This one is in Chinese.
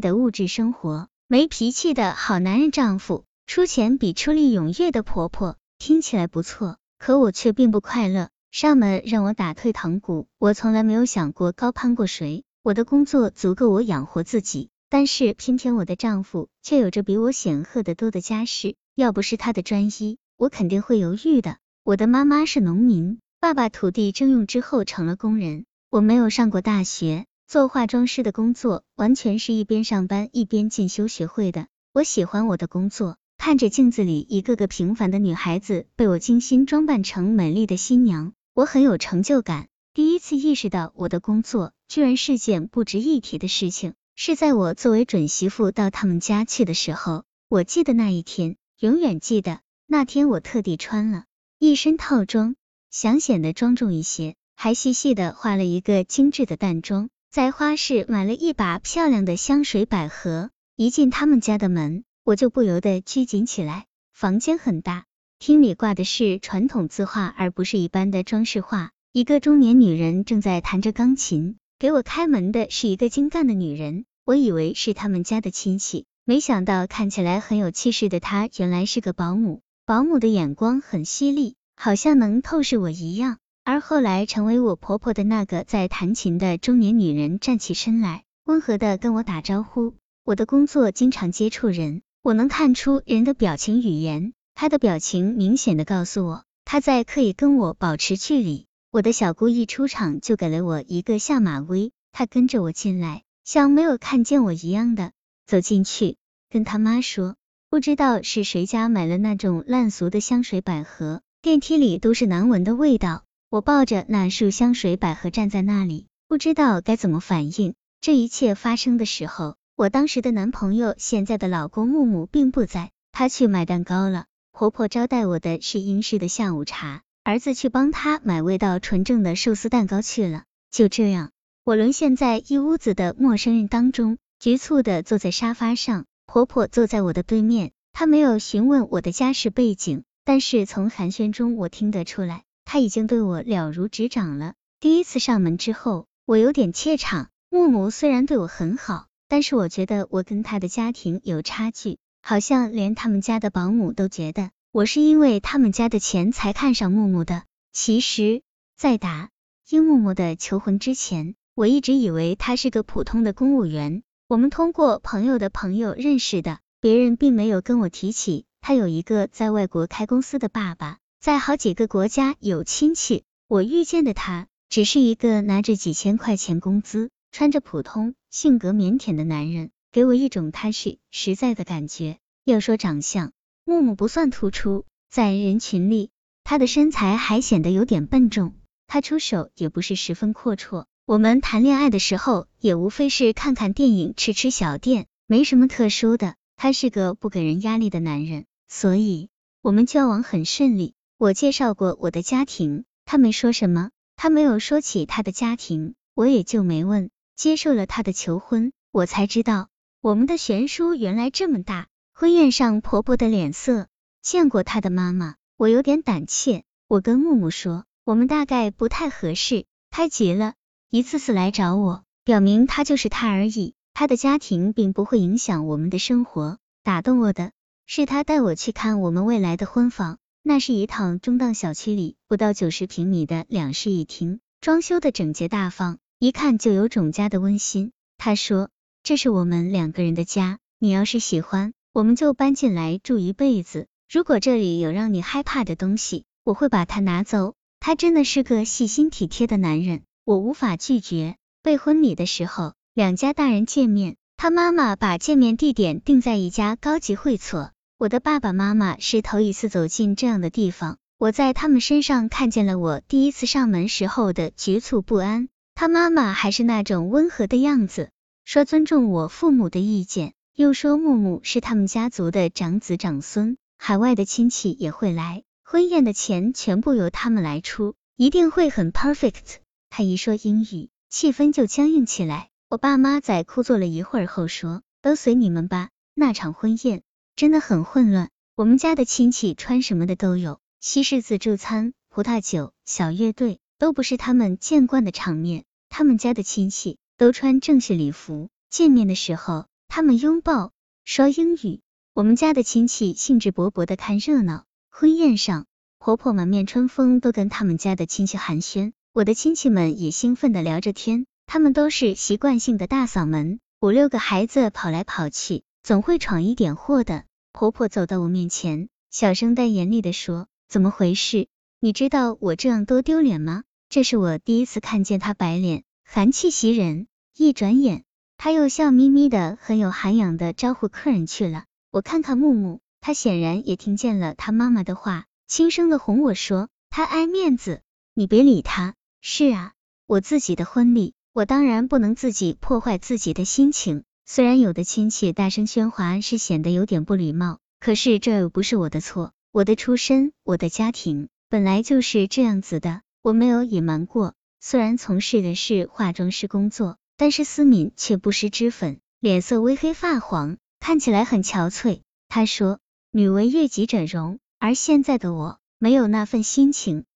的物质生活，没脾气的好男人丈夫，出钱比出力踊跃的婆婆，听起来不错，可我却并不快乐。上门让我打退堂鼓，我从来没有想过高攀过谁。我的工作足够我养活自己，但是偏偏我的丈夫却有着比我显赫的多的家世。要不是他的专一，我肯定会犹豫的。我的妈妈是农民，爸爸土地征用之后成了工人。我没有上过大学，做化妆师的工作完全是一边上班一边进修学会的。我喜欢我的工作，看着镜子里一个个平凡的女孩子被我精心装扮成美丽的新娘。我很有成就感，第一次意识到我的工作居然是件不值一提的事情，是在我作为准媳妇到他们家去的时候。我记得那一天，永远记得那天我特地穿了一身套装，想显得庄重一些，还细细的画了一个精致的淡妆，在花市买了一把漂亮的香水百合。一进他们家的门，我就不由得拘谨起来。房间很大。厅里挂的是传统字画，而不是一般的装饰画。一个中年女人正在弹着钢琴，给我开门的是一个精干的女人，我以为是他们家的亲戚，没想到看起来很有气势的她原来是个保姆。保姆的眼光很犀利，好像能透视我一样。而后来成为我婆婆的那个在弹琴的中年女人站起身来，温和的跟我打招呼。我的工作经常接触人，我能看出人的表情语言。她的表情明显的告诉我，她在刻意跟我保持距离。我的小姑一出场就给了我一个下马威，她跟着我进来，像没有看见我一样的走进去，跟他妈说，不知道是谁家买了那种烂俗的香水百合，电梯里都是难闻的味道。我抱着那束香水百合站在那里，不知道该怎么反应。这一切发生的时候，我当时的男朋友，现在的老公木木并不在，他去买蛋糕了。婆婆招待我的是英式的下午茶，儿子去帮他买味道纯正的寿司蛋糕去了。就这样，我沦陷在一屋子的陌生人当中，局促的坐在沙发上。婆婆坐在我的对面，她没有询问我的家世背景，但是从寒暄中我听得出来，他已经对我了如指掌了。第一次上门之后，我有点怯场。木木虽然对我很好，但是我觉得我跟他的家庭有差距。好像连他们家的保姆都觉得我是因为他们家的钱才看上木木的。其实，在答应木木的求婚之前，我一直以为他是个普通的公务员。我们通过朋友的朋友认识的，别人并没有跟我提起他有一个在外国开公司的爸爸，在好几个国家有亲戚。我遇见的他，只是一个拿着几千块钱工资、穿着普通、性格腼腆的男人。给我一种踏实实在的感觉。要说长相，木木不算突出，在人群里，他的身材还显得有点笨重。他出手也不是十分阔绰。我们谈恋爱的时候，也无非是看看电影、吃吃小店，没什么特殊的。他是个不给人压力的男人，所以我们交往很顺利。我介绍过我的家庭，他没说什么。他没有说起他的家庭，我也就没问。接受了他的求婚，我才知道。我们的悬殊原来这么大，婚宴上婆婆的脸色，见过她的妈妈，我有点胆怯。我跟木木说，我们大概不太合适。他急了，一次次来找我，表明他就是他而已，他的家庭并不会影响我们的生活。打动我的是他带我去看我们未来的婚房，那是一套中档小区里不到九十平米的两室一厅，装修的整洁大方，一看就有种家的温馨。他说。这是我们两个人的家，你要是喜欢，我们就搬进来住一辈子。如果这里有让你害怕的东西，我会把它拿走。他真的是个细心体贴的男人，我无法拒绝。备婚礼的时候，两家大人见面，他妈妈把见面地点定在一家高级会所。我的爸爸妈妈是头一次走进这样的地方，我在他们身上看见了我第一次上门时候的局促不安。他妈妈还是那种温和的样子。说尊重我父母的意见，又说木木是他们家族的长子长孙，海外的亲戚也会来，婚宴的钱全部由他们来出，一定会很 perfect。他一说英语，气氛就僵硬起来。我爸妈在哭坐了一会儿后说，都随你们吧。那场婚宴真的很混乱，我们家的亲戚穿什么的都有，西式自助餐、葡萄酒、小乐队，都不是他们见惯的场面。他们家的亲戚。都穿正式礼服，见面的时候他们拥抱，说英语。我们家的亲戚兴致勃勃的看热闹。婚宴上，婆婆满面春风，都跟他们家的亲戚寒暄。我的亲戚们也兴奋的聊着天，他们都是习惯性的大嗓门，五六个孩子跑来跑去，总会闯一点祸的。婆婆走到我面前，小声但严厉的说：“怎么回事？你知道我这样多丢脸吗？”这是我第一次看见她白脸，寒气袭人。一转眼，她又笑眯眯的、很有涵养的招呼客人去了。我看看木木，他显然也听见了他妈妈的话，轻声的哄我说：“他爱面子，你别理他。”是啊，我自己的婚礼，我当然不能自己破坏自己的心情。虽然有的亲戚大声喧哗是显得有点不礼貌，可是这又不是我的错。我的出身，我的家庭本来就是这样子的，我没有隐瞒过。虽然从事的是化妆师工作，但是思敏却不施脂粉，脸色微黑发黄，看起来很憔悴。他说：“女为悦己者容，而现在的我没有那份心情。”